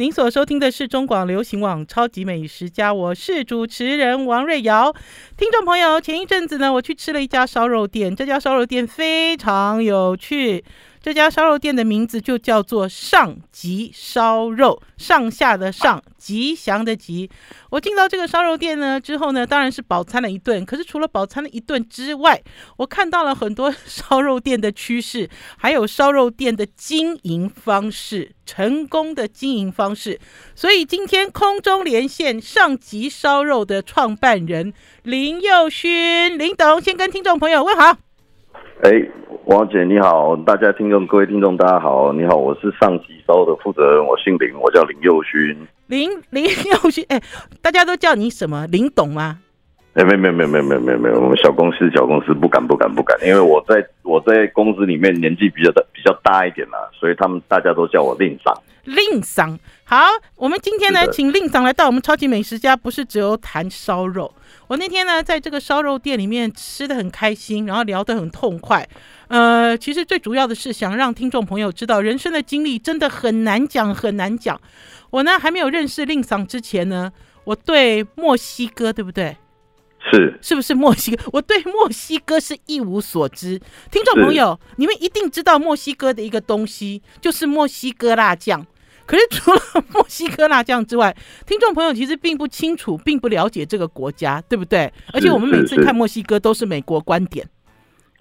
您所收听的是中广流行网《超级美食家》，我是主持人王瑞瑶。听众朋友，前一阵子呢，我去吃了一家烧肉店，这家烧肉店非常有趣。这家烧肉店的名字就叫做上吉烧肉，上下的上，吉祥的吉。我进到这个烧肉店呢之后呢，当然是饱餐了一顿。可是除了饱餐了一顿之外，我看到了很多 烧肉店的趋势，还有烧肉店的经营方式，成功的经营方式。所以今天空中连线上吉烧肉的创办人林佑勋，林董先跟听众朋友问好。哎。王姐你好，大家听众各位听众大家好，你好，我是上集烧的负责人，我姓林，我叫林佑勋。林 林佑勋，哎，大家都叫你什么？林董吗？哎，没有没有没有没没没有，我们小公司小公司不敢不敢不敢，因为我在我在公司里面年纪比较大比较大一点啦，所以他们大家都叫我令桑。令桑，好，我们今天呢，请令桑来到我们超级美食家，不是只有谈烧肉。我那天呢，在这个烧肉店里面吃的很开心，然后聊得很痛快。呃，其实最主要的是想让听众朋友知道，人生的经历真的很难讲，很难讲。我呢，还没有认识令桑之前呢，我对墨西哥，对不对？是，是不是墨西哥？我对墨西哥是一无所知。听众朋友，你们一定知道墨西哥的一个东西，就是墨西哥辣酱。可是除了墨西哥辣酱之外，听众朋友其实并不清楚，并不了解这个国家，对不对？而且我们每次看墨西哥都是美国观点，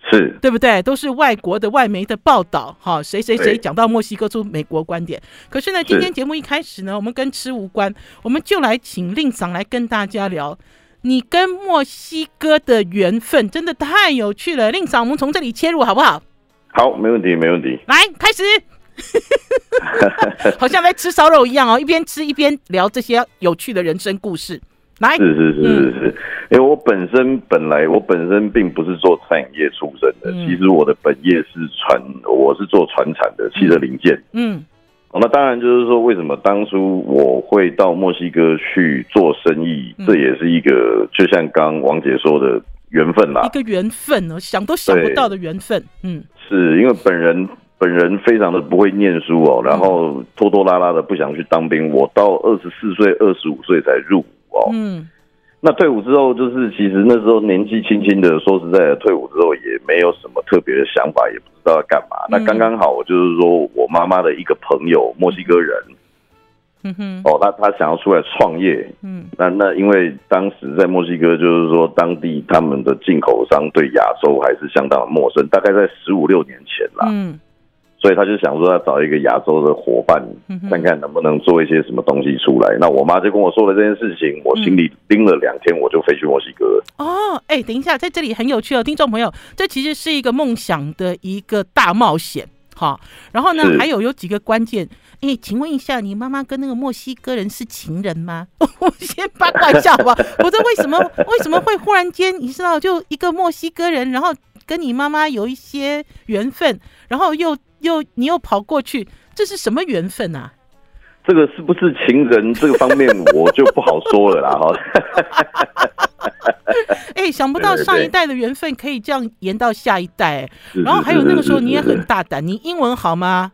是对不对？都是外国的外媒的报道，哈，谁谁谁讲到墨西哥出美国观点。可是呢，今天节目一开始呢，我们跟吃无关，我们就来请令桑来跟大家聊你跟墨西哥的缘分，真的太有趣了。令嫂，我们从这里切入好不好？好，没问题，没问题。来，开始。好像在吃烧肉一样哦，一边吃一边聊这些有趣的人生故事。来，是是是是是，因为我本身本来我本身并不是做餐饮业出身的，其实我的本业是船，我是做船产的汽车零件。嗯，那当然就是说，为什么当初我会到墨西哥去做生意，这也是一个就像刚王姐说的缘分啦，一个缘分哦，想都想不到的缘分。嗯，是因为本人。本人非常的不会念书哦，然后拖拖拉拉的不想去当兵。我到二十四岁、二十五岁才入伍哦。嗯，那退伍之后，就是其实那时候年纪轻轻的，说实在的，退伍之后也没有什么特别的想法，也不知道要干嘛。那刚刚好，我就是说我妈妈的一个朋友，墨西哥人，嗯哼，哦，他他想要出来创业，嗯，那那因为当时在墨西哥，就是说当地他们的进口商对亚洲还是相当的陌生，大概在十五六年前啦，嗯。所以他就想说要找一个亚洲的伙伴，看看能不能做一些什么东西出来。那我妈就跟我说了这件事情，我心里盯了两天，我就飞去墨西哥了。哦，哎、欸，等一下，在这里很有趣哦，听众朋友，这其实是一个梦想的一个大冒险，好。然后呢，还有有几个关键，哎、欸，请问一下，你妈妈跟那个墨西哥人是情人吗？我先八卦一下好不好？我这为什么为什么会忽然间你知道，就一个墨西哥人，然后跟你妈妈有一些缘分，然后又。又你又跑过去，这是什么缘分啊？这个是不是情人这个方面我就不好说了啦哈。哎、欸，想不到上一代的缘分可以这样延到下一代，然后还有那个时候你也很大胆，你英文好吗？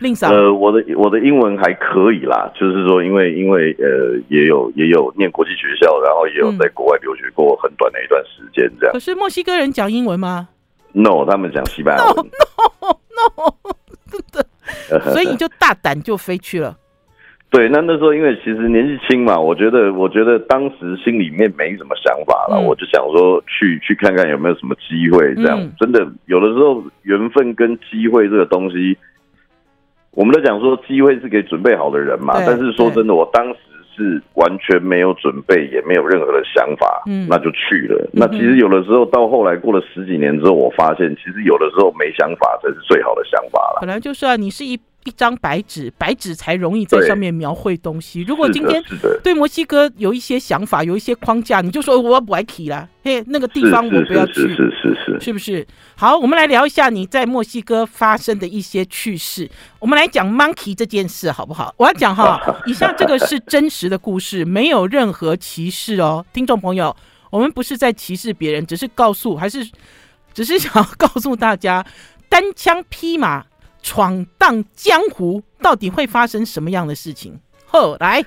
令嫂？呃，我的我的英文还可以啦，就是说因为因为呃也有也有念国际学校，然后也有在国外留学过很短的一段时间这样。可是墨西哥人讲英文吗？No，他们讲西班牙文。No, no. no，真的，所以你就大胆就飞去了。对，那那时候因为其实年纪轻嘛，我觉得我觉得当时心里面没什么想法了，嗯、我就想说去去看看有没有什么机会。这样、嗯、真的有的时候缘分跟机会这个东西，我们都讲说机会是给准备好的人嘛。但是说真的，我当时。是完全没有准备，也没有任何的想法，嗯，那就去了。那其实有的时候到后来过了十几年之后，我发现其实有的时候没想法才是最好的想法了。本来就是啊，你是一。一张白纸，白纸才容易在上面描绘东西。如果今天对墨西哥有一些想法，有一些框架，你就说我不爱去啦，嘿，那个地方我不要去，是是是，是，是，是，是不是？好，我们来聊一下你在墨西哥发生的一些趣事。我们来讲 monkey 这件事好不好？我要讲哈，以下这个是真实的故事，没有任何歧视哦，听众朋友，我们不是在歧视别人，只是告诉，还是只是想要告诉大家，单枪匹马。闯荡江湖到底会发生什么样的事情？后来。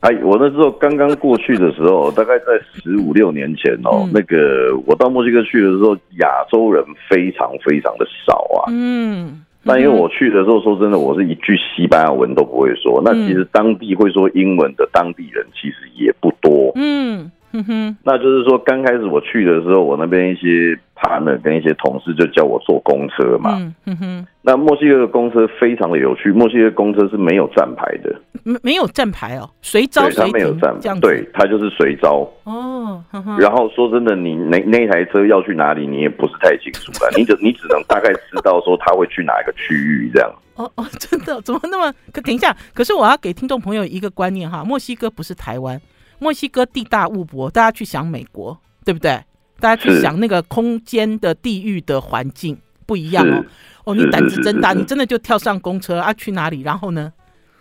哎，我那时候刚刚过去的时候，大概在十五六年前哦，嗯、那个我到墨西哥去的时候，亚洲人非常非常的少啊。嗯，那因为我去的时候，说真的，我是一句西班牙文都不会说。那其实当地会说英文的当地人其实也不多。嗯。嗯哼，那就是说，刚开始我去的时候，我那边一些 partner 跟一些同事就叫我坐公车嘛。嗯哼哼，那墨西哥的公车非常的有趣，墨西哥公车是没有站牌的，没没有站牌哦，随招随停，它没有站牌，对，它就是随招。哦，然后说真的，你那那台车要去哪里，你也不是太清楚了，你只你只能大概知道说他会去哪一个区域这样。哦哦，真的？怎么那么？可等一下，可是我要给听众朋友一个观念哈，墨西哥不是台湾。墨西哥地大物博，大家去想美国，对不对？大家去想那个空间的地域的环境不一样哦。哦，你胆子真大，你真的就跳上公车啊？去哪里？然后呢？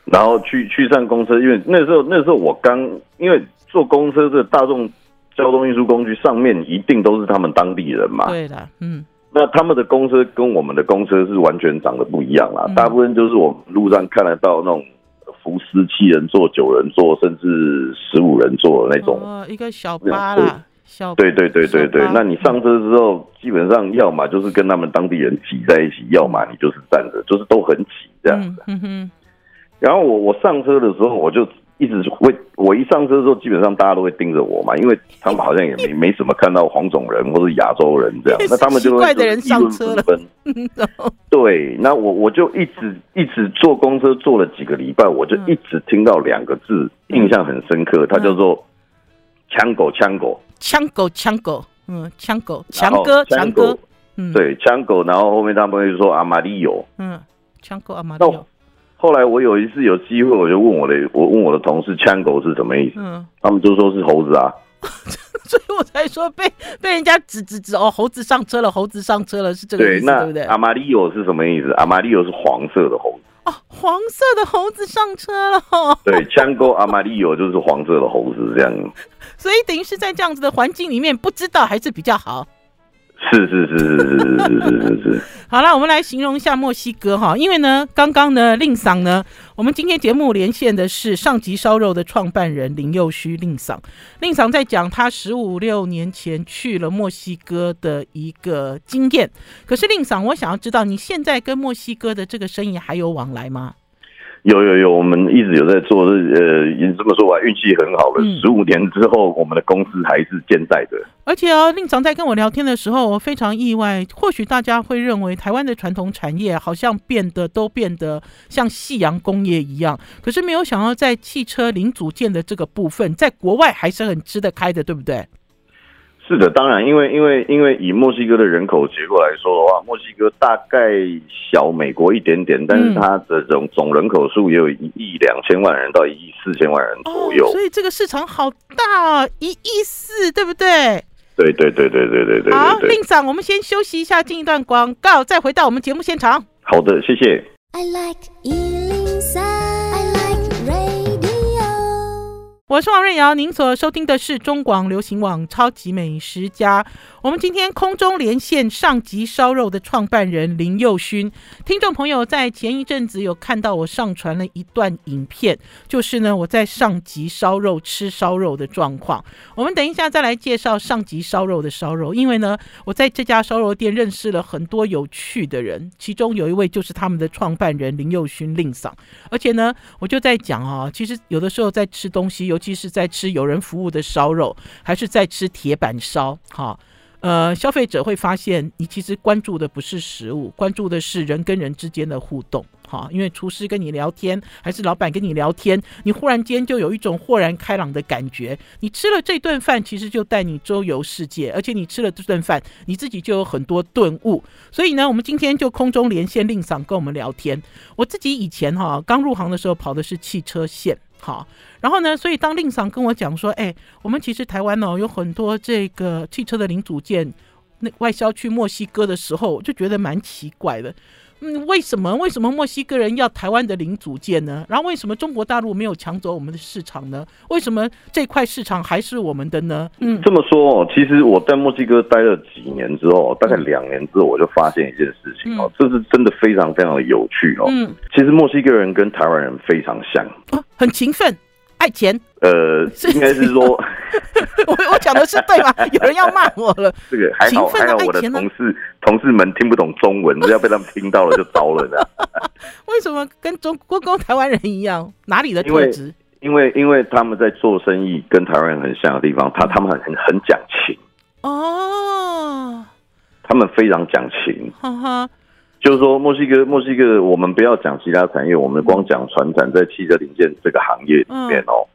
然后去去上公车，因为那时候那时候我刚因为坐公车这大众交通运输工具上面一定都是他们当地人嘛。对的，嗯。那他们的公车跟我们的公车是完全长得不一样啦，嗯、大部分就是我们路上看得到那种。福斯七人座、九人座，甚至十五人座的那种，哦，一个小巴啦，小对对对对对。那你上车之后，基本上要么就是跟他们当地人挤在一起，要么你就是站着，就是都很挤这样子。然后我我上车的时候，我就。一直会，我一上车的时候，基本上大家都会盯着我嘛，因为他们好像也没 没什么看到黄种人或者亚洲人这样，那 他们就会的人上车了。对，那我我就一直一直坐公车坐了几个礼拜，我就一直听到两个字，印象很深刻，它叫做“枪狗枪狗”，枪狗枪狗，嗯，枪狗强哥强哥，嗯，对，枪狗，然后后面他们会说阿玛利欧，嗯，枪狗阿玛利欧。后来我有一次有机会，我就问我的，我问我的同事“枪狗”是什么意思？嗯，他们就说是猴子啊，所以我才说被被人家指指指哦，猴子上车了，猴子上车了，是这个意思，对，对不对？阿玛利欧是什么意思？阿玛利欧是黄色的猴子哦，黄色的猴子上车了。对，枪狗阿玛利欧就是黄色的猴子这样。所以等于是在这样子的环境里面，不知道还是比较好。是是是是是是是是是。好了，我们来形容一下墨西哥哈，因为呢，刚刚呢，令桑呢，我们今天节目连线的是上级烧肉的创办人林佑虚令桑。令桑在讲他十五六年前去了墨西哥的一个经验。可是令桑，我想要知道你现在跟墨西哥的这个生意还有往来吗？有有有，我们一直有在做，呃，你这么说吧，运气很好了。十五、嗯、年之后，我们的公司还是健在的。而且哦，令长在跟我聊天的时候，我非常意外。或许大家会认为台湾的传统产业好像变得都变得像夕阳工业一样，可是没有想到在汽车零组件的这个部分，在国外还是很吃得开的，对不对？是的，当然，因为因为因为以墨西哥的人口结构来说的话，墨西哥大概小美国一点点，但是它的总总人口数也有一亿两千万人到一亿四千万人左右，哦，所以这个市场好大，哦一亿四，对不对？对对对对对对对。好，令长，我们先休息一下，进一段广告，再回到我们节目现场。好的，谢谢。I like 我是王瑞瑶，您所收听的是中广流行网《超级美食家》。我们今天空中连线上级烧肉的创办人林佑勋。听众朋友在前一阵子有看到我上传了一段影片，就是呢我在上级烧肉吃烧肉的状况。我们等一下再来介绍上级烧肉的烧肉，因为呢我在这家烧肉店认识了很多有趣的人，其中有一位就是他们的创办人林佑勋令桑。而且呢我就在讲啊，其实有的时候在吃东西，有其是在吃有人服务的烧肉，还是在吃铁板烧，哈。呃，消费者会发现，你其实关注的不是食物，关注的是人跟人之间的互动，哈。因为厨师跟你聊天，还是老板跟你聊天，你忽然间就有一种豁然开朗的感觉。你吃了这顿饭，其实就带你周游世界，而且你吃了这顿饭，你自己就有很多顿悟。所以呢，我们今天就空中连线令桑跟我们聊天。我自己以前哈刚入行的时候跑的是汽车线。好，然后呢，所以当令嫂跟我讲说，哎，我们其实台湾哦有很多这个汽车的零组件，那外销去墨西哥的时候，我就觉得蛮奇怪的。嗯，为什么为什么墨西哥人要台湾的零组件呢？然后为什么中国大陆没有抢走我们的市场呢？为什么这块市场还是我们的呢？嗯，这么说哦，其实我在墨西哥待了几年之后，大概两年之后，我就发现一件事情哦，这是真的非常非常的有趣哦。嗯，其实墨西哥人跟台湾人非常像，哦，很勤奋。爱钱，呃，应该是说，我我讲的是对吗？有人要骂我了。这个还好，还好我的同事同事们听不懂中文，只要被他们听到了就糟了，这样。为什么跟中国跟台湾人一样？哪里的特质？因为因为他们在做生意跟台湾人很像的地方，他他们很很很讲情哦，他们非常讲情，哈哈。就是说，墨西哥，墨西哥，我们不要讲其他产业，我们光讲船产，在汽车零件这个行业里面哦，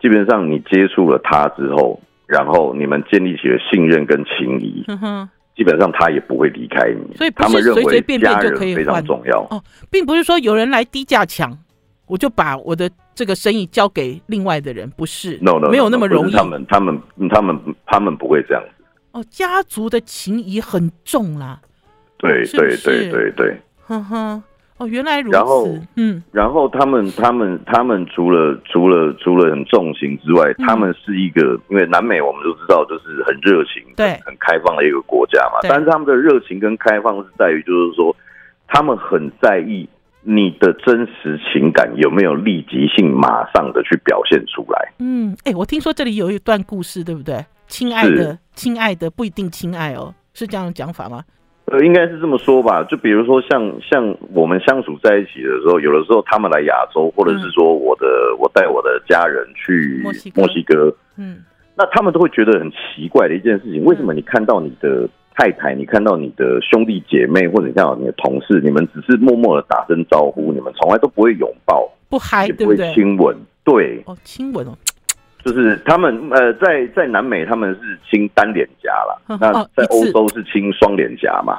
基本上你接触了他之后，然后你们建立起了信任跟情谊，基本上他也不会离开你。所以他们认为家人非常重要哦，并不是说有人来低价抢，我就把我的这个生意交给另外的人，不是，no no，没有那么容易。他们他们他们他们不会这样子。哦，家族的情谊很重啦。对对对对对，哼哼，哦，原来如此。然后，嗯，然后他们他们他们除了除了除了很重情之外，他们是一个，因为南美我们都知道就是很热情、对，很开放的一个国家嘛。但是他们的热情跟开放是在于，就是说他们很在意你的真实情感有没有立即性，马上的去表现出来。嗯，哎，我听说这里有一段故事，对不对？亲爱的，亲爱的，不一定亲爱哦，是这样的讲法吗？呃，应该是这么说吧。就比如说像，像像我们相处在一起的时候，有的时候他们来亚洲，或者是说我的、嗯、我带我的家人去墨西哥，墨西哥，嗯，那他们都会觉得很奇怪的一件事情，为什么你看到你的太太，你看到你的兄弟姐妹，或者你看到你的同事，你们只是默默的打声招呼，你们从来都不会拥抱，不嗨，也不会亲吻，对，哦，亲吻哦。就是他们呃，在在南美他们是亲单脸颊啦，那在欧洲是亲双脸颊嘛。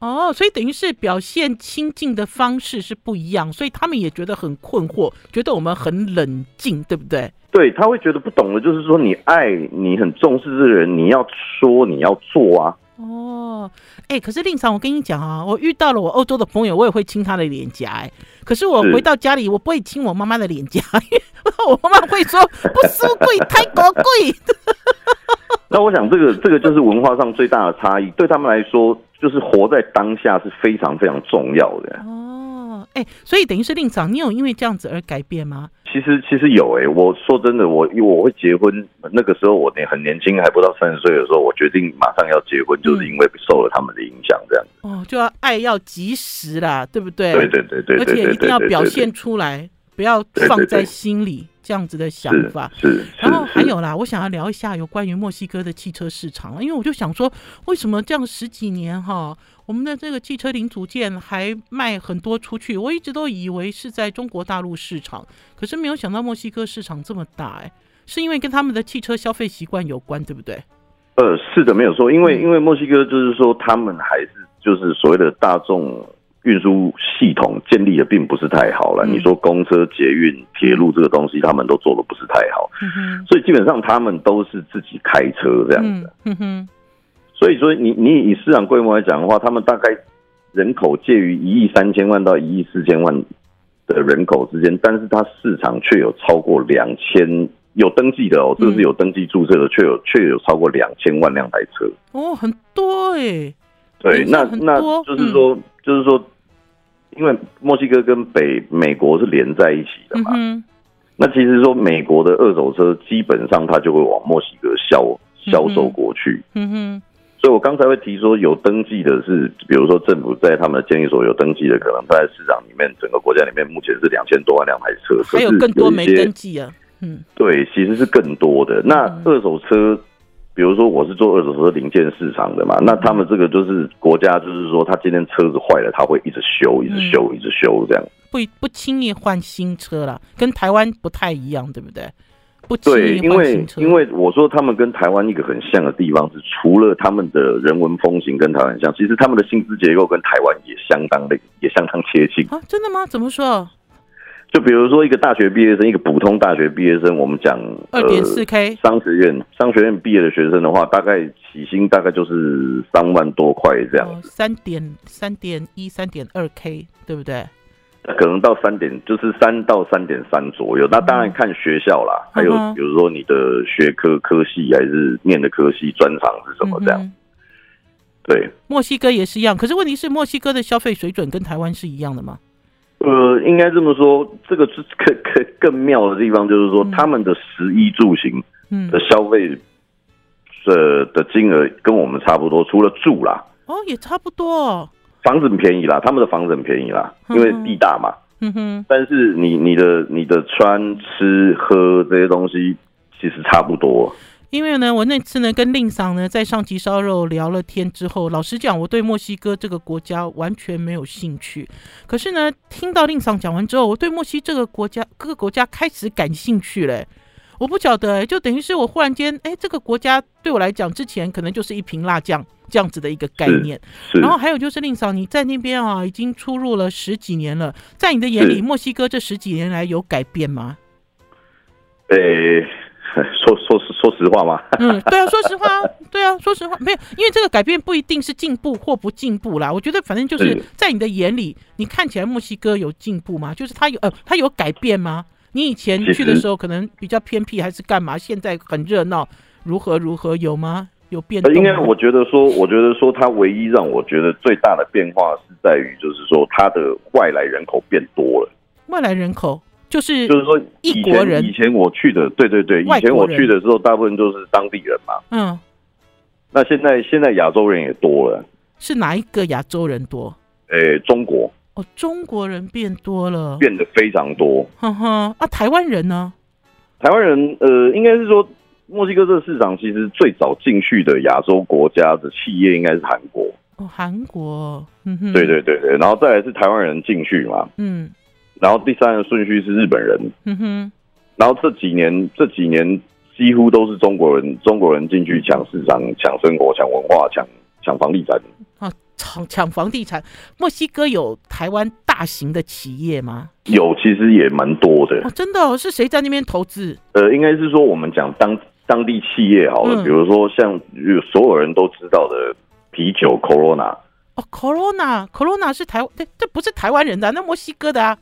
哦，所以等于是表现亲近的方式是不一样，所以他们也觉得很困惑，觉得我们很冷静，对不对？对，他会觉得不懂的，就是说你爱你很重视这个人，你要说你要做啊。哦，哎、欸，可是令常，我跟你讲啊，我遇到了我欧洲的朋友，我也会亲他的脸颊，哎，可是我回到家里，我不会亲我妈妈的脸颊，因为我妈妈会说不输贵，太高贵。那我想，这个这个就是文化上最大的差异，对他们来说，就是活在当下是非常非常重要的。哦，哎、欸，所以等于是令长，你有因为这样子而改变吗？其实其实有哎、欸，我说真的，我因我会结婚，那个时候我很年轻，还不到三十岁的时候，我决定马上要结婚，就是因为受了他们的影响，这样子。哦，就要爱要及时啦，对不对？对对对对，而且一定要表现出来，不要放在心里。这样子的想法是，是，然后还有啦，我想要聊一下有关于墨西哥的汽车市场，因为我就想说，为什么这样十几年哈，我们的这个汽车零组件还卖很多出去？我一直都以为是在中国大陆市场，可是没有想到墨西哥市场这么大，哎，是因为跟他们的汽车消费习惯有关，对不对？呃，是的，没有错，因为因为墨西哥就是说，他们还是就是所谓的大众。运输系统建立的并不是太好了。嗯、你说公车、捷运、铁路这个东西，他们都做的不是太好，嗯、所以基本上他们都是自己开车这样子。嗯嗯、所以说你你以市场规模来讲的话，他们大概人口介于一亿三千万到一亿四千万的人口之间，但是它市场却有超过两千有登记的哦，这是有登记注册的，却、嗯、有却有超过两千万辆台车哦，很多哎、欸。对，那那就是说。嗯就是说，因为墨西哥跟北美国是连在一起的嘛，嗯、那其实说美国的二手车基本上它就会往墨西哥销销售过去。嗯哼，所以我刚才会提说有登记的是，比如说政府在他们的监理所有登记的，可能在市场里面整个国家里面目前是两千多万辆台车，还有更多没登记啊。嗯，对，其实是更多的。那二手车。比如说我是做二手车零件市场的嘛，那他们这个就是国家，就是说他今天车子坏了，他会一直修，一直修，一直修这样。不不轻易换新车了，跟台湾不太一样，对不对？不对，因为因为我说他们跟台湾一个很像的地方是，除了他们的人文风情跟台湾像，其实他们的薪资结构跟台湾也相当的也相当接近啊。真的吗？怎么说？就比如说一个大学毕业生，一个普通大学毕业生，我们讲二点四 K 商学院商学院毕业的学生的话，大概起薪大概就是三万多块这样，三点三点一三点二 K 对不对？可能到三点就是三到三点三左右，那当然看学校啦，嗯、还有比如说你的学科科系还是念的科系专长是什么这样。嗯、对，墨西哥也是一样，可是问题是墨西哥的消费水准跟台湾是一样的吗？呃，应该这么说，这个是更更更妙的地方，就是说、嗯、他们的食衣住行的消费的的金额跟我们差不多，除了住啦，哦，也差不多。房子很便宜啦，他们的房子很便宜啦，因为地大嘛。嗯哼。但是你你的你的穿吃喝这些东西其实差不多。因为呢，我那次呢跟令嫂呢在上集烧肉聊了天之后，老实讲，我对墨西哥这个国家完全没有兴趣。可是呢，听到令嫂讲完之后，我对墨西这个国家各个国家开始感兴趣嘞。我不晓得，就等于是我忽然间，哎，这个国家对我来讲，之前可能就是一瓶辣酱这样子的一个概念。然后还有就是令嫂，你在那边啊，已经出入了十几年了，在你的眼里，墨西哥这十几年来有改变吗？诶。说说实说实话吗？嗯，对啊，说实话，对啊，说实话，没有，因为这个改变不一定是进步或不进步啦。我觉得反正就是在你的眼里，你看起来墨西哥有进步吗？就是他有呃，它有改变吗？你以前去的时候可能比较偏僻还是干嘛？现在很热闹，如何如何有吗？有变动？应该我觉得说，我觉得说它唯一让我觉得最大的变化是在于，就是说它的外来人口变多了。外来人口。就是就是说，以前以前我去的，对对对，以前我去的时候，大部分都是当地人嘛。嗯。那现在现在亚洲人也多了。是哪一个亚洲人多？诶，中国。哦，中国人变多了，变得非常多。哼哼，啊，台湾人呢？台湾人，呃，应该是说，墨西哥这个市场其实最早进去的亚洲国家的企业应该是韩国。哦，韩国。嗯哼。对对对对，然后再来是台湾人进去嘛。嗯。然后第三个顺序是日本人，嗯哼，然后这几年这几年几乎都是中国人，中国人进去抢市场、抢生活、抢文化、抢抢房地产啊，抢抢房地产。墨西哥有台湾大型的企业吗？有，其实也蛮多的。哦，真的哦？是谁在那边投资？呃，应该是说我们讲当当地企业好了，嗯、比如说像所有人都知道的啤酒 Corona。哦，Corona，Corona 是台湾，这这不是台湾人的，那墨西哥的啊。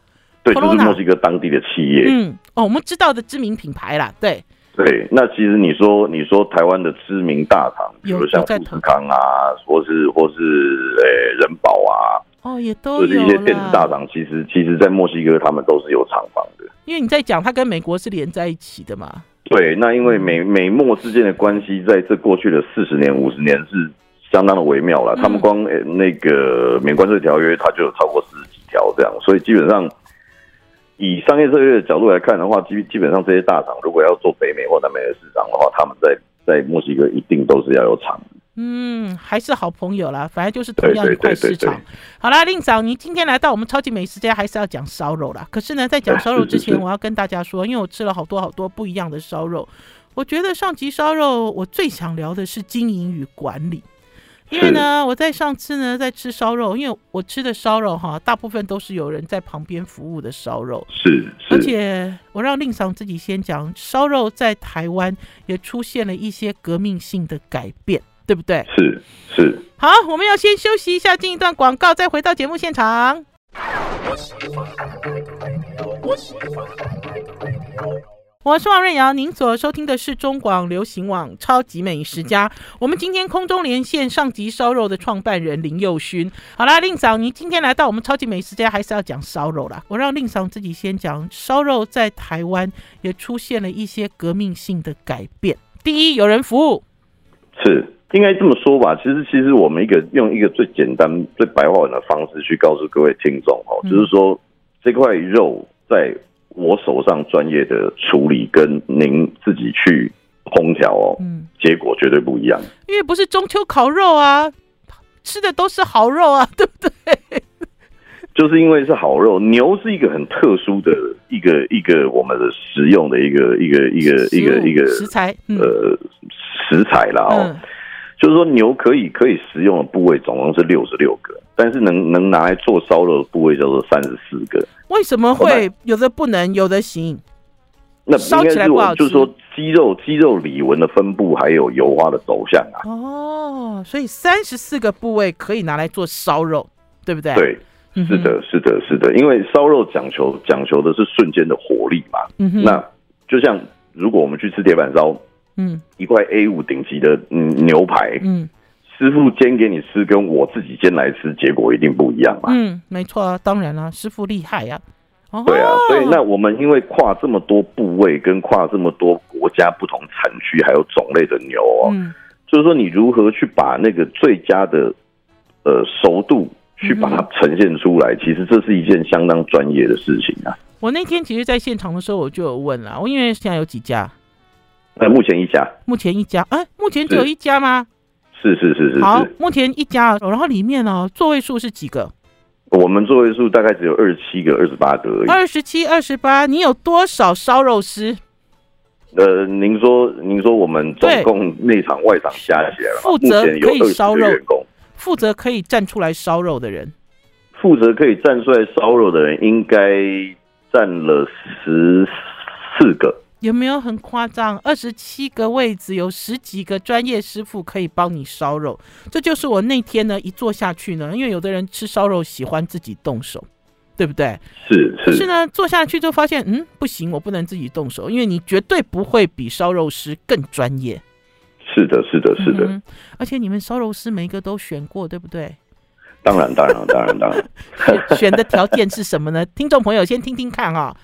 对，就是墨西哥当地的企业。嗯，哦，我们知道的知名品牌啦，对。对，那其实你说，你说台湾的知名大厂，比如像富士康啊，或是或是诶、欸、仁宝啊，哦，也都有。就是一些电子大厂，其实其实，在墨西哥他们都是有厂房的。因为你在讲，它跟美国是连在一起的嘛。对，那因为美美墨之间的关系，在这过去的四十年、五十年是相当的微妙了。嗯、他们光诶那个免关税条约，它就有超过四十几条这样，所以基本上。以商业策略的角度来看的话，基基本上这些大厂如果要做北美或南美的市场的话，他们在在墨西哥一定都是要有厂。嗯，还是好朋友啦，反正就是同样一块市场。好啦，令长，你今天来到我们超级美食家，还是要讲烧肉啦。可是呢，在讲烧肉之前，我要跟大家说，因为我吃了好多好多不一样的烧肉，我觉得上集烧肉我最想聊的是经营与管理。因为呢，我在上次呢在吃烧肉，因为我吃的烧肉哈，大部分都是有人在旁边服务的烧肉。是，是，而且我让令嫂自己先讲，烧肉在台湾也出现了一些革命性的改变，对不对？是是。好，我们要先休息一下，进一段广告，再回到节目现场。我是王瑞瑶，您所收听的是中广流行网《超级美食家》。我们今天空中连线上集烧肉的创办人林佑勋。好啦，令嫂，你今天来到我们《超级美食家》，还是要讲烧肉啦。我让令嫂自己先讲，烧肉在台湾也出现了一些革命性的改变。第一，有人服务，是应该这么说吧？其实，其实我们一个用一个最简单、最白话文的方式去告诉各位听众哦，就是说这块肉在。我手上专业的处理跟您自己去烹调哦，嗯，结果绝对不一样。因为不是中秋烤肉啊，吃的都是好肉啊，对不对？就是因为是好肉，牛是一个很特殊的一个一个我们的食用的一个一个一个一个一个食材，嗯、呃，食材啦哦。嗯、就是说牛可以可以食用的部位总共是六十六个，但是能能拿来做烧肉的部位叫做三十四个。为什么会有的不能，有的行？那应该是我就是说肌肉肌肉里纹的分布，还有油花的走向啊。哦，所以三十四个部位可以拿来做烧肉，对不对？对，是的，是的，是的。因为烧肉讲求讲求的是瞬间的火力嘛。嗯哼。那就像如果我们去吃铁板烧，嗯，一块 A 五顶级的嗯牛排，嗯，师傅煎给你吃，跟我自己煎来吃，结果一定不一样嘛。嗯，没错啊，当然了，师傅厉害呀。对啊，所以那我们因为跨这么多部位，跟跨这么多国家不同产区还有种类的牛哦，嗯，就是说你如何去把那个最佳的呃熟度去把它呈现出来，其实这是一件相当专业的事情啊。我那天其实，在现场的时候我就有问了，我因为现在有几家？呃，目前一家，目前一家，哎，目前只有一家吗？是是是是是，好，目前一家，然后里面呢，座位数是几个？我们座位数大概只有二十七个、二十八个而已。二十七、二十八，你有多少烧肉师？呃，您说，您说，我们总共内场外场加起来了，负责可以烧肉员工，负责可以站出来烧肉的人，负责可以站出来烧肉的人，应该占了十四个。有没有很夸张？二十七个位置，有十几个专业师傅可以帮你烧肉。这就是我那天呢一坐下去呢，因为有的人吃烧肉喜欢自己动手，对不对？是是。可是呢，坐下去就发现，嗯，不行，我不能自己动手，因为你绝对不会比烧肉师更专业。是的，是的，是的。嗯，而且你们烧肉师每一个都选过，对不对？当然，当然，当然，当然。选的条件是什么呢？听众朋友先听听看啊。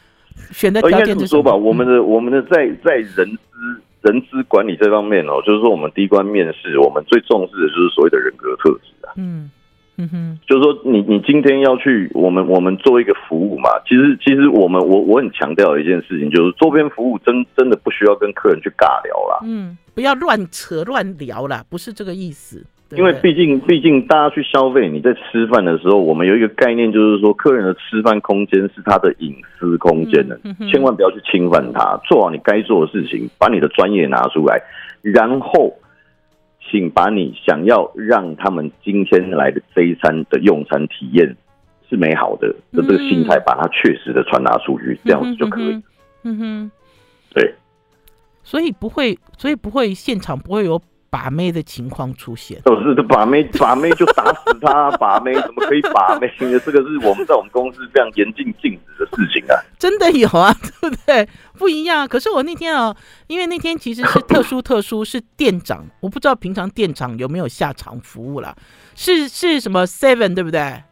选的条件是说吧，我们的我们的在在人资人资管理这方面哦，就是说我们第一关面试，我们最重视的就是所谓的人格特质啊。嗯嗯哼，就是说你你今天要去我们我们做一个服务嘛，其实其实我们我我很强调一件事情，就是周边服务真真的不需要跟客人去尬聊啦。嗯，不要乱扯乱聊啦，不是这个意思。因为毕竟，毕竟大家去消费，你在吃饭的时候，我们有一个概念，就是说，客人的吃饭空间是他的隐私空间的，千万不要去侵犯他。做好你该做的事情，把你的专业拿出来，然后，请把你想要让他们今天来的这一餐的用餐体验是美好的的这个心态，把它确实的传达出去，这样子就可以。嗯哼，对。所以不会，所以不会现场不会有。把妹的情况出现，都是把妹，把妹就打死他，把妹怎么可以把妹？这个是我们在我们公司非常严禁禁止的事情啊！真的有啊，对不对？不一样。可是我那天啊，因为那天其实是特殊特殊，是店长，我不知道平常店长有没有下场服务啦，是是什么 Seven 对不对？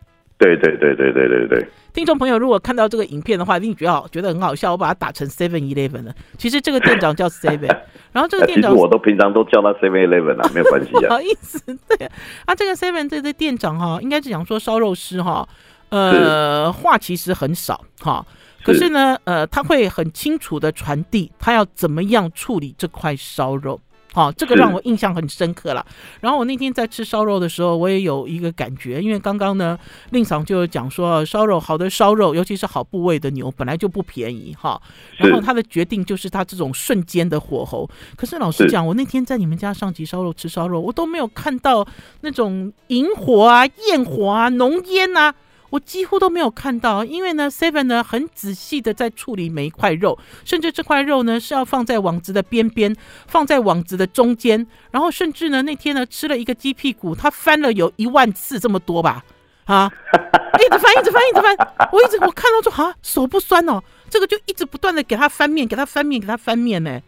对对对对对对对。听众朋友，如果看到这个影片的话，一定觉得好，觉得很好笑。我把它打成 Seven Eleven 了。其实这个店长叫 Seven，然后这个店长，我都平常都叫他 Seven Eleven 啊，没有关系啊。不好意思，对啊，这个 Seven 这个店长哈，应该是讲说烧肉师哈，呃，话其实很少哈，可是呢，呃，他会很清楚的传递他要怎么样处理这块烧肉。好，这个让我印象很深刻了。然后我那天在吃烧肉的时候，我也有一个感觉，因为刚刚呢，令嫂就讲说，烧肉好的烧肉，尤其是好部位的牛，本来就不便宜哈。然后他的决定就是他这种瞬间的火候。可是老实讲，我那天在你们家上集烧肉吃烧肉，我都没有看到那种引火啊、焰火啊、浓烟啊。我几乎都没有看到，因为呢，Seven 呢很仔细的在处理每一块肉，甚至这块肉呢是要放在网子的边边，放在网子的中间，然后甚至呢那天呢吃了一个鸡屁股，他翻了有一万次这么多吧，啊，一直翻，一直翻，一直翻，我一直我看到说啊手不酸哦，这个就一直不断的给他翻面，给他翻面，给他翻面呢，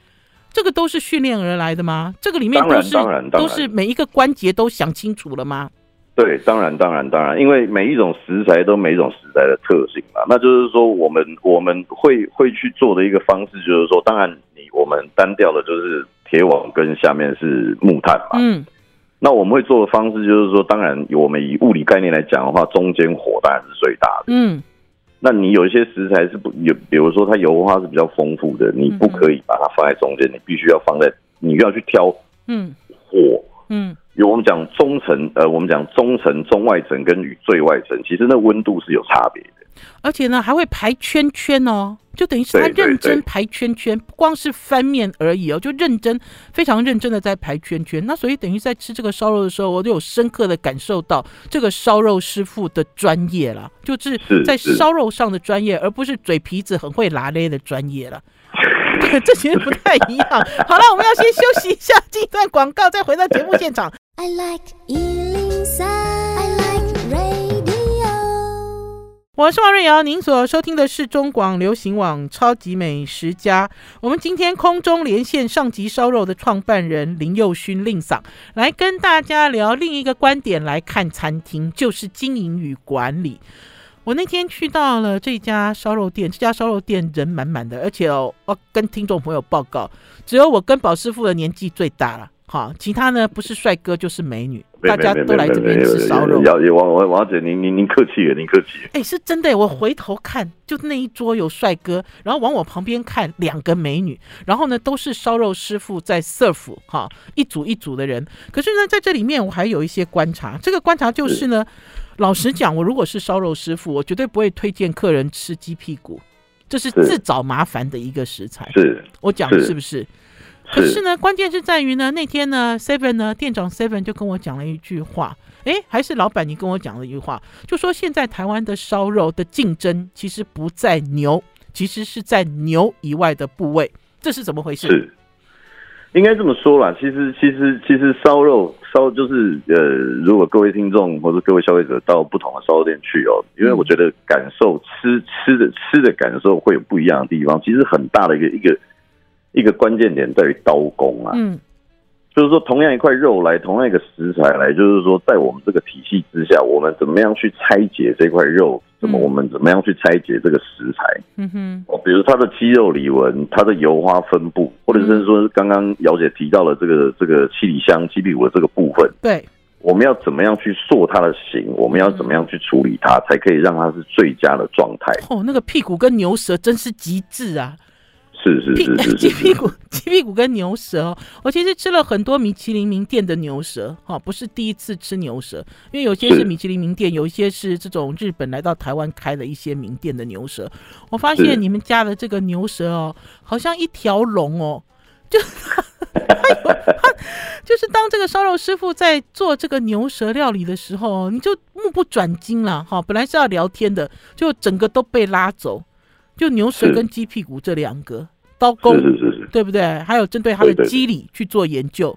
这个都是训练而来的吗？这个里面都是都是每一个关节都想清楚了吗？对，当然，当然，当然，因为每一种食材都每一种食材的特性嘛，那就是说，我们我们会会去做的一个方式，就是说，当然，你我们单调的就是铁网跟下面是木炭嘛，嗯，那我们会做的方式就是说，当然，我们以物理概念来讲的话，中间火当然是最大的，嗯，那你有一些食材是不有，比如说它油花是比较丰富的，你不可以把它放在中间，你必须要放在，你要去挑，嗯，火，嗯。有我们讲中层，呃，我们讲中层、中外层跟与最外层，其实那温度是有差别的。而且呢，还会排圈圈哦，就等于是他认真排圈圈，不光是翻面而已哦，就认真非常认真的在排圈圈。那所以等于在吃这个烧肉的时候，我都有深刻的感受到这个烧肉师傅的专业了，就是在烧肉上的专业，而不是嘴皮子很会拿捏的专业了。这其实不太一样。好了，我们要先休息一下，进一段广告，再回到节目现场。I like 我是王瑞瑶，您所收听的是中广流行网《超级美食家》。我们今天空中连线上集烧肉的创办人林佑勋令嗓，来跟大家聊另一个观点来看餐厅，就是经营与管理。我那天去到了这家烧肉店，这家烧肉店人满满的，而且哦，我跟听众朋友报告，只有我跟宝师傅的年纪最大了。好，其他呢不是帅哥就是美女，大家都来这边吃烧肉。王王王姐，您您您客气了，您客气。哎，是真的，我回头看，就那一桌有帅哥，然后往我旁边看两个美女，然后呢都是烧肉师傅在 serve 哈，一组一组的人。可是呢，在这里面我还有一些观察，这个观察就是呢，是老实讲，我如果是烧肉师傅，我绝对不会推荐客人吃鸡屁股，这是自找麻烦的一个食材。是，我讲的是不是？可是呢，关键是在于呢，那天呢，Seven 呢，店长 Seven 就跟我讲了一句话，哎，还是老板你跟我讲了一句话，就说现在台湾的烧肉的竞争其实不在牛，其实是在牛以外的部位，这是怎么回事？是，应该这么说啦。其实，其实，其实烧肉烧就是呃，如果各位听众或者各位消费者到不同的烧肉店去哦，因为我觉得感受吃吃的吃的感受会有不一样的地方，其实很大的一个一个。一个关键点在于刀工啊，嗯，就是说同样一块肉来，同样一个食材来，就是说在我们这个体系之下，我们怎么样去拆解这块肉？怎么我们怎么样去拆解这个食材？嗯哼，哦，比如它的肌肉理纹、它的油花分布，或者是说刚刚姚姐提到了这个这个七里香鸡屁股的这个部分，对，我们要怎么样去塑它的形？我们要怎么样去处理它，才可以让它是最佳的状态？哦，那个屁股跟牛舌真是极致啊！是是是是 鸡屁股，鸡屁股跟牛舌哦。我其实吃了很多米其林名店的牛舌，哈，不是第一次吃牛舌，因为有些是米其林名店，有一些是这种日本来到台湾开的一些名店的牛舌。我发现你们家的这个牛舌哦，好像一条龙哦，就 他有他就是当这个烧肉师傅在做这个牛舌料理的时候，你就目不转睛了哈。本来是要聊天的，就整个都被拉走，就牛舌跟鸡屁股这两个。刀工是是是，对不对？还有针对它的肌理去做研究。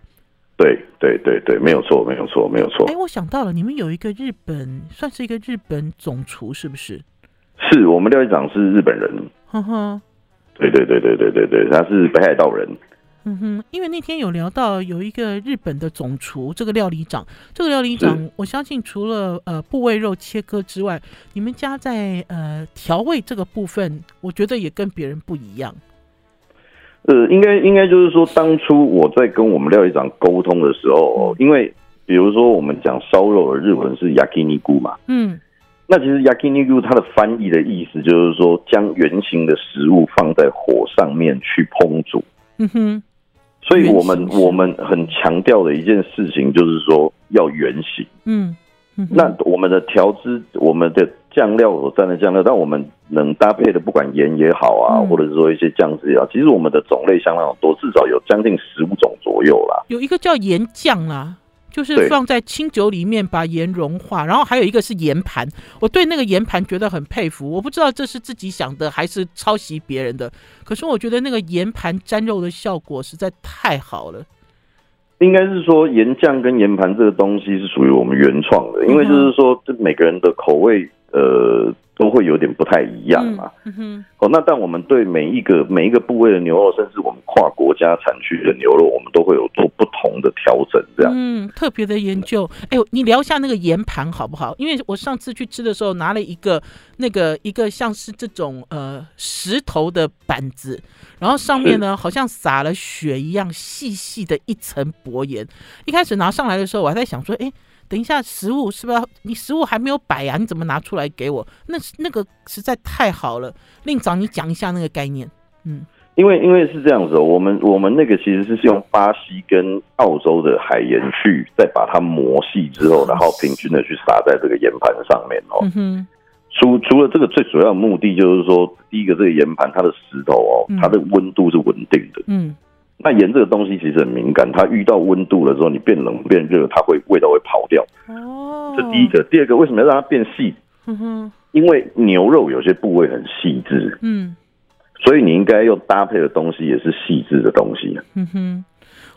对对对对，没有错，没有错，没有错。哎，我想到了，你们有一个日本，算是一个日本总厨，是不是？是我们料理长是日本人。哼哼。对对对对对对对，他是北海道人。嗯哼，因为那天有聊到有一个日本的总厨，这个料理长，这个料理长，我相信除了呃部位肉切割之外，你们家在呃调味这个部分，我觉得也跟别人不一样。呃，应该应该就是说，当初我在跟我们料理长沟通的时候，因为比如说我们讲烧肉的日文是 yakiniku 嘛，嗯，那其实 yakiniku 它的翻译的意思就是说，将圆形的食物放在火上面去烹煮，嗯哼，所以我们我们很强调的一件事情就是说要原形，嗯。那我们的调汁，我们的酱料所蘸的酱料，但我们能搭配的，不管盐也好啊，或者是说一些酱汁也好，其实我们的种类相当多，至少有将近十五种左右啦。有一个叫盐酱啦，就是放在清酒里面把盐融化，然后还有一个是盐盘。我对那个盐盘觉得很佩服，我不知道这是自己想的还是抄袭别人的，可是我觉得那个盐盘沾肉的效果实在太好了。应该是说盐酱跟盐盘这个东西是属于我们原创的，因为就是说，这每个人的口味，呃。都会有点不太一样嘛。嗯哼。哦，那但我们对每一个每一个部位的牛肉，甚至我们跨国家产区的牛肉，我们都会有做不同的调整，这样。嗯，特别的研究。哎呦，你聊一下那个盐盘好不好？因为我上次去吃的时候，拿了一个那个一个像是这种呃石头的板子，然后上面呢好像撒了雪一样细细的一层薄盐。一开始拿上来的时候，我还在想说，哎。等一下，食物是不是要你食物还没有摆呀、啊？你怎么拿出来给我？那那个实在太好了，令长你讲一下那个概念。嗯，因为因为是这样子、哦，我们我们那个其实是用巴西跟澳洲的海盐去再把它磨细之后，然后平均的去撒在这个盐盘上面哦。嗯哼。除除了这个最主要的目的，就是说，第一个这个盐盘它的石头哦，嗯、它的温度是稳定的。嗯。那盐这个东西其实很敏感，它遇到温度的时候，你变冷变热，它会味道会跑掉。哦。这第一个，第二个，为什么要让它变细？嗯哼。因为牛肉有些部位很细致。嗯。所以你应该要搭配的东西也是细致的东西。嗯哼。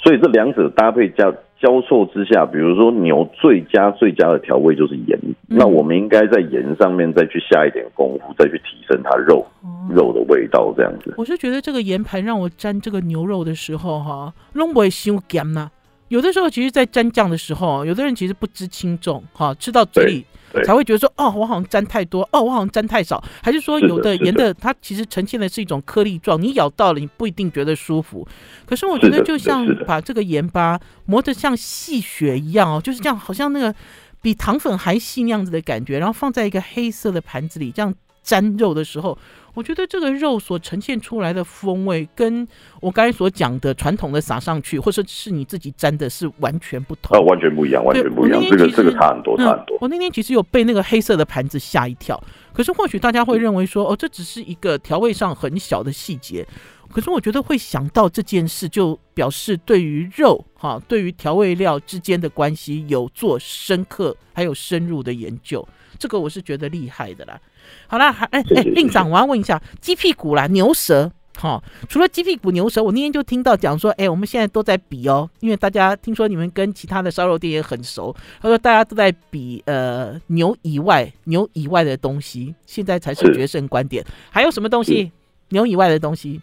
所以这两者搭配交交错之下，比如说牛最佳最佳的调味就是盐，嗯、那我们应该在盐上面再去下一点功夫，再去提升它肉、哦、肉的味道，这样子。我是觉得这个盐盘让我沾这个牛肉的时候，哈，弄不会修咸呐。有的时候，其实，在沾酱的时候，有的人其实不知轻重，哈，吃到嘴里。才会觉得说哦，我好像沾太多哦，我好像沾太少，还是说有的盐的它其实呈现的是一种颗粒状，你咬到了你不一定觉得舒服。可是我觉得就像把这个盐巴磨得像细雪一样哦，就是这样，好像那个比糖粉还细那样子的感觉，然后放在一个黑色的盘子里这样沾肉的时候。我觉得这个肉所呈现出来的风味，跟我刚才所讲的传统的撒上去，或者是你自己沾的，是完全不同。啊，完全不一样，完全不一样。这个这个差很多，差很多。我那天其实有被那个黑色的盘子吓一跳。可是或许大家会认为说，哦，这只是一个调味上很小的细节。可是我觉得会想到这件事，就表示对于肉哈，对于调味料之间的关系有做深刻还有深入的研究。这个我是觉得厉害的啦。好啦，还哎哎，令长，我要问一下，鸡屁股啦，牛舌，哈、哦，除了鸡屁股、牛舌，我那天就听到讲说，哎，我们现在都在比哦，因为大家听说你们跟其他的烧肉店也很熟，他说大家都在比，呃，牛以外，牛以外的东西，现在才是决胜观点。还有什么东西？牛以外的东西？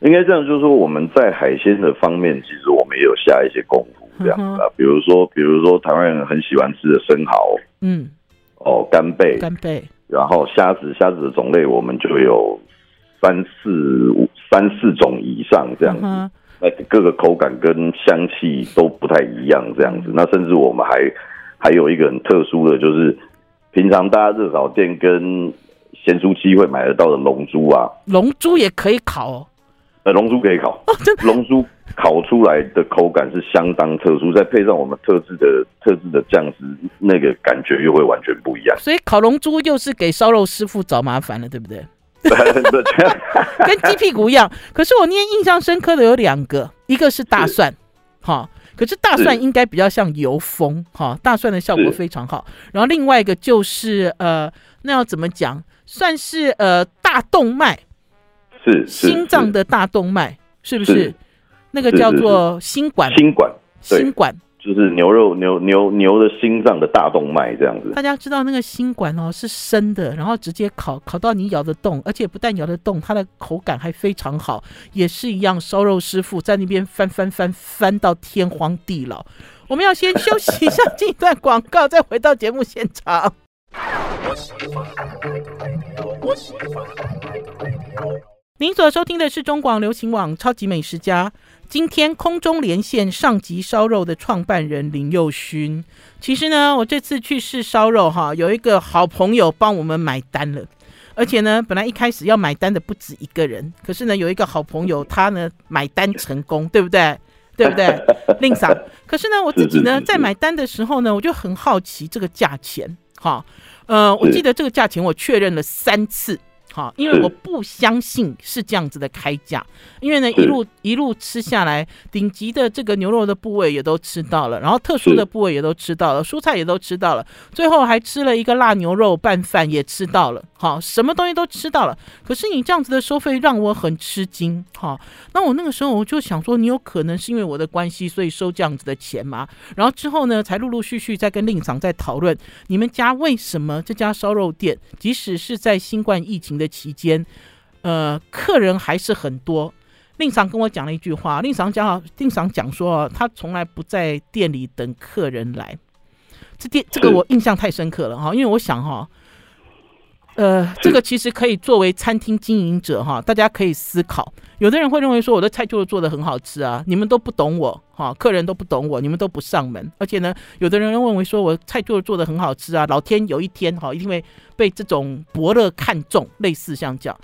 应该这样，就是说我们在海鲜的方面，其实我们也有下一些功夫，这样子啊，比如说，比如说台湾人很喜欢吃的生蚝，嗯，哦，干贝，干贝。然后虾子，虾子的种类我们就有三四五三四种以上这样子，那、嗯、各个口感跟香气都不太一样这样子。那甚至我们还还有一个很特殊的，就是平常大家热炒店跟咸酥鸡会买得到的龙珠啊，龙珠也可以烤哦。呃，龙珠可以烤，哦、龙珠烤出来的口感是相当特殊，再配上我们特制的特制的酱汁，那个感觉又会完全不一样。所以烤龙珠又是给烧肉师傅找麻烦了，对不对？跟鸡屁股一样。可是我今天印象深刻的有两个，一个是大蒜，哈，可是大蒜应该比较像油封，哈，大蒜的效果非常好。然后另外一个就是呃，那要怎么讲？算是呃大动脉。是心脏的大动脉，是不是？那个叫做心管，心管，心管就是牛肉牛牛牛的心脏的大动脉这样子。大家知道那个心管哦，是生的，然后直接烤，烤到你咬得动，而且不但咬得动，它的口感还非常好，也是一样。烧肉师傅在那边翻翻翻翻到天荒地老。我们要先休息一下，进一段广告，再回到节目现场。您所收听的是中广流行网《超级美食家》。今天空中连线上级烧肉的创办人林佑勋。其实呢，我这次去试烧肉哈，有一个好朋友帮我们买单了。而且呢，本来一开始要买单的不止一个人，可是呢，有一个好朋友他呢买单成功，对不对？对不对？令嫂。可是呢，我自己呢在买单的时候呢，我就很好奇这个价钱。哈，呃，我记得这个价钱我确认了三次。好，因为我不相信是这样子的开价，因为呢，一路一路吃下来，顶级的这个牛肉的部位也都吃到了，然后特殊的部位也都吃到了，蔬菜也都吃到了，最后还吃了一个辣牛肉拌饭也吃到了，好，什么东西都吃到了。可是你这样子的收费让我很吃惊，好，那我那个时候我就想说，你有可能是因为我的关系，所以收这样子的钱吗？然后之后呢，才陆陆续续在跟令长在讨论，你们家为什么这家烧肉店，即使是在新冠疫情的期间，呃，客人还是很多。令赏跟我讲了一句话，令赏讲，令赏讲说，他从来不在店里等客人来。这店这个我印象太深刻了哈，因为我想哈，呃，这个其实可以作为餐厅经营者哈，大家可以思考。有的人会认为说，我的菜就是做的很好吃啊，你们都不懂我哈，客人都不懂我，你们都不上门。而且呢，有的人认为说我菜就是做的很好吃啊，老天有一天哈，一定会被这种伯乐看中，类似像这样。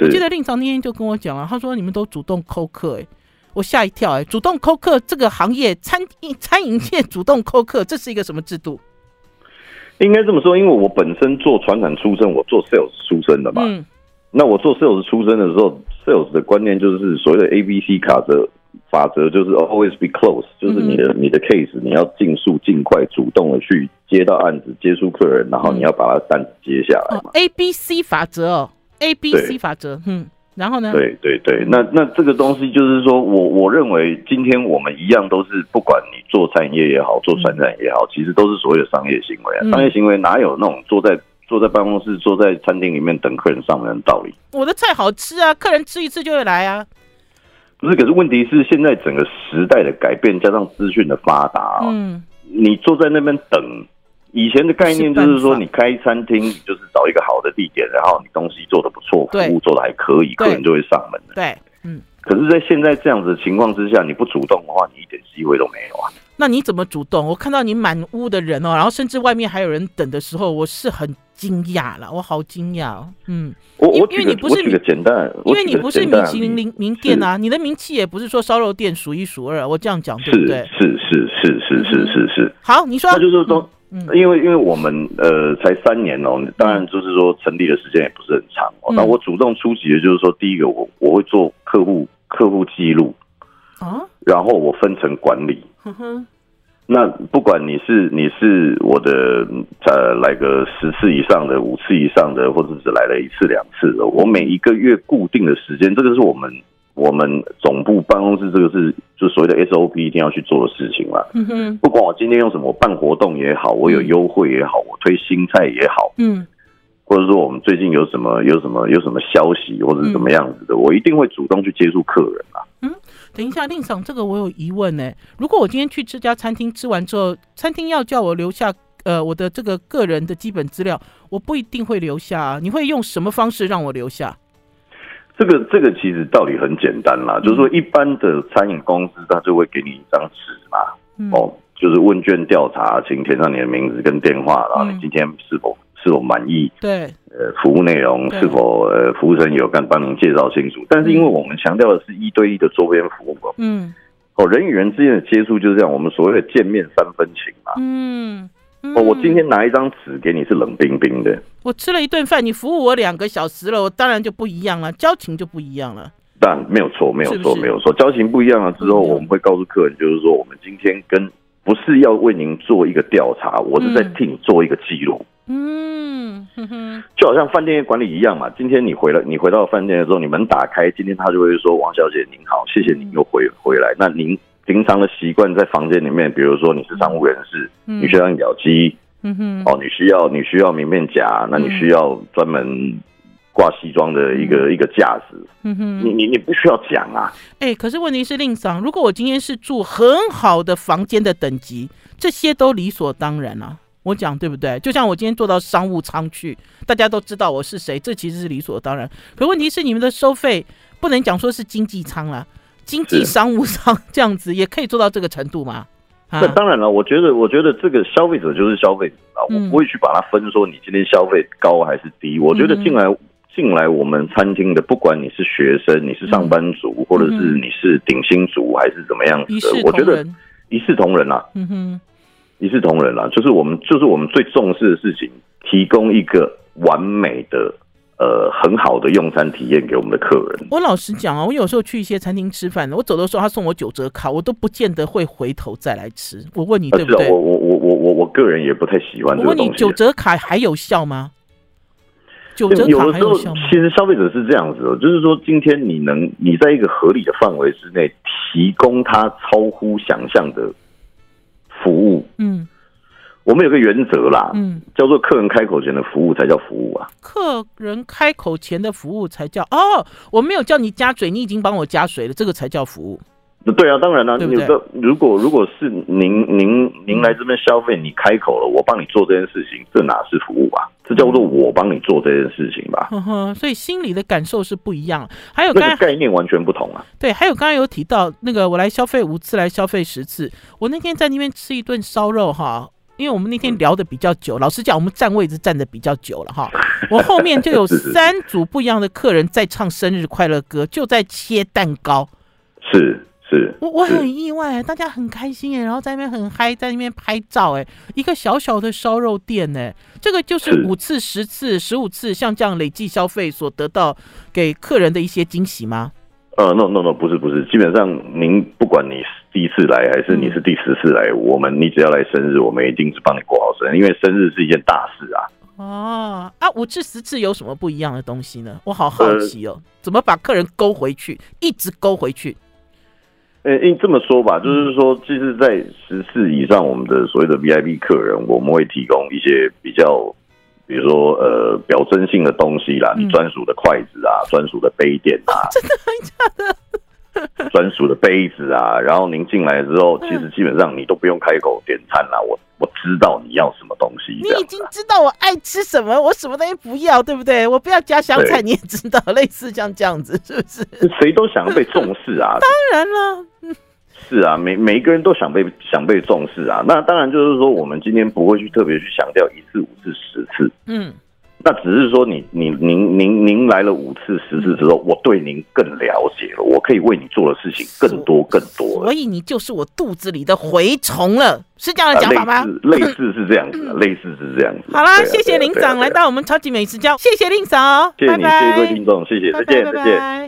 我记得令嫂那天就跟我讲了，他说你们都主动扣客，哎，我吓一跳，哎，主动扣客这个行业，餐饮餐饮业主动扣客，这是一个什么制度？应该这么说，因为我本身做传产出身，我做 sales 出身的嘛。嗯。那我做 sales 出身的时候，sales 的观念就是所谓的 A B C 卡的法则，就是 always be close，就是你的、嗯、你的 case 你要尽速、尽快、主动的去接到案子、接触客人，然后你要把他单子接下来嘛。哦、A B C 法则哦，A B C 法则，嗯。然后呢？对对对，那那这个东西就是说，我我认为今天我们一样都是，不管你做餐饮业也好，做传产也好，其实都是所谓的商业行为啊。商业行为哪有那种坐在坐在办公室、坐在餐厅里面等客人上门的道理？我的菜好吃啊，客人吃一次就会来啊。不是，可是问题是现在整个时代的改变，加上资讯的发达啊，嗯，你坐在那边等。以前的概念就是说，你开餐厅，你就是找一个好的地点，然后你东西做的不错，服务做的还可以，客人就会上门的。对，嗯。可是，在现在这样子的情况之下，你不主动的话，你一点机会都没有啊。那你怎么主动？我看到你满屋的人哦，然后甚至外面还有人等的时候，我是很惊讶了，我好惊讶。嗯，我我因为你不是个简单，因为你不是米其林名名店啊，你的名气也不是说烧肉店数一数二。我这样讲对不对？是是是是是是是。好，你说。那就是说。嗯，因为因为我们呃才三年哦，当然就是说成立的时间也不是很长哦。那、嗯、我主动出击的就是说，第一个我我会做客户客户记录啊，然后我分成管理。呵呵，那不管你是你是我的呃来个十次以上的、五次以上的，或者只来了一次两次的，我每一个月固定的时间，这个是我们。我们总部办公室这个是就所谓的 SOP 一定要去做的事情啦。嗯哼，不管我今天用什么办活动也好，我有优惠也好，我推新菜也好，嗯，或者说我们最近有什么有什么有什么消息或者是怎么样子的，我一定会主动去接触客人啊。嗯，等一下，令赏，这个我有疑问呢。如果我今天去这家餐厅吃完之后，餐厅要叫我留下呃我的这个个人的基本资料，我不一定会留下啊。你会用什么方式让我留下？这个这个其实道理很简单啦，嗯、就是说一般的餐饮公司，他就会给你一张纸嘛，嗯、哦，就是问卷调查，请填上你的名字跟电话，然后你今天是否是否满意？对，呃，服务内容是否呃服务生有跟帮您介绍清楚？但是因为我们强调的是一对一的周边服务，嗯，哦，人与人之间的接触就是这样，我们所谓的见面三分情嘛，嗯。哦，我今天拿一张纸给你是冷冰冰的。我吃了一顿饭，你服务我两个小时了，我当然就不一样了，交情就不一样了。但没有错，没有错，没有错，交情不一样了之后，我们会告诉客人，就是说，我们今天跟不是要为您做一个调查，我是在替你做一个记录。嗯哼，就好像饭店管理一样嘛。今天你回来，你回到饭店的时候，你门打开，今天他就会说：“王小姐您好，谢谢您又回回来。”那您。平常的习惯在房间里面，比如说你是商务人士，嗯、你需要印表机，嗯哼，哦，你需要你需要名面夹，那你需要专门挂西装的一个、嗯、一个架子，嗯哼，你你你不需要讲啊，哎、欸，可是问题是令桑，如果我今天是住很好的房间的等级，这些都理所当然啊，我讲对不对？就像我今天坐到商务舱去，大家都知道我是谁，这其实是理所当然。可问题是你们的收费不能讲说是经济舱了。经济商务舱这样子也可以做到这个程度吗？那当然了，我觉得，我觉得这个消费者就是消费者啊，我不会去把它分说你今天消费高还是低。我觉得进来进来我们餐厅的，不管你是学生，你是上班族，或者是你是顶薪族，还是怎么样子的，我觉得一视同仁啊，嗯哼，一视同仁啦，就是我们就是我们最重视的事情，提供一个完美的。呃，很好的用餐体验给我们的客人。我老实讲啊，我有时候去一些餐厅吃饭，我走的时候他送我九折卡，我都不见得会回头再来吃。我问你对不对？啊、我我我我我我个人也不太喜欢这个东西。我问你，九折卡还有效吗？九折卡还有效吗？其实消费者是这样子的，就是说今天你能你在一个合理的范围之内提供他超乎想象的服务，嗯。我们有个原则啦，嗯，叫做客人开口前的服务才叫服务啊。客人开口前的服务才叫哦，我没有叫你加水，你已经帮我加水了，这个才叫服务。对啊，当然啦，对不对？如果如果是您您您来这边消费，你开口了，我帮你做这件事情，这哪是服务啊？这叫做我帮你做这件事情吧。呵呵，所以心里的感受是不一样。还有概念完全不同啊。对，还有刚刚有提到那个，我来消费五次，来消费十次。我那天在那边吃一顿烧肉哈。因为我们那天聊的比较久，老实讲，我们站位置站的比较久了哈。我后面就有三组不一样的客人在唱生日快乐歌，就在切蛋糕。是是我我很意外，大家很开心哎，然后在那边很嗨，在那边拍照哎，一个小小的烧肉店哎，这个就是五次、十次、十五次，像这样累计消费所得到给客人的一些惊喜吗？呃，no no no，不是不是，基本上您不管你是第一次来还是你是第十次来，嗯、我们你只要来生日，我们一定是帮你过好生日，因为生日是一件大事啊。哦啊，五次十次有什么不一样的东西呢？我好好奇哦，呃、怎么把客人勾回去，一直勾回去？呃，因这么说吧，就是说，其实，在十次以上，我们的所谓的 VIP 客人，我们会提供一些比较，比如说呃，表征性的东西啦，你专属的筷子啊，专属的杯垫啊，真的很假的？专属的杯子啊，然后您进来之后，其实基本上你都不用开口点餐啦，我我知道你要什么东西。你已经知道我爱吃什么，我什么东西不要，对不对？我不要加香菜，你也知道，类似像这样子，是不是？谁都想要被重视啊！当然了，是啊，每每一个人都想被想被重视啊。那当然就是说，我们今天不会去特别去强调一次、五次、十次，嗯。那只是说你，你你您您您来了五次十次之后，我对您更了解了，我可以为你做的事情更多更多。所以你就是我肚子里的蛔虫了，是这样的讲法吗？类似，是这样子，类似是这样子。好啦，谢谢林长来到我们超级美食家，谢谢林嫂，谢谢你，谢谢各位听众，谢谢，再见，再见。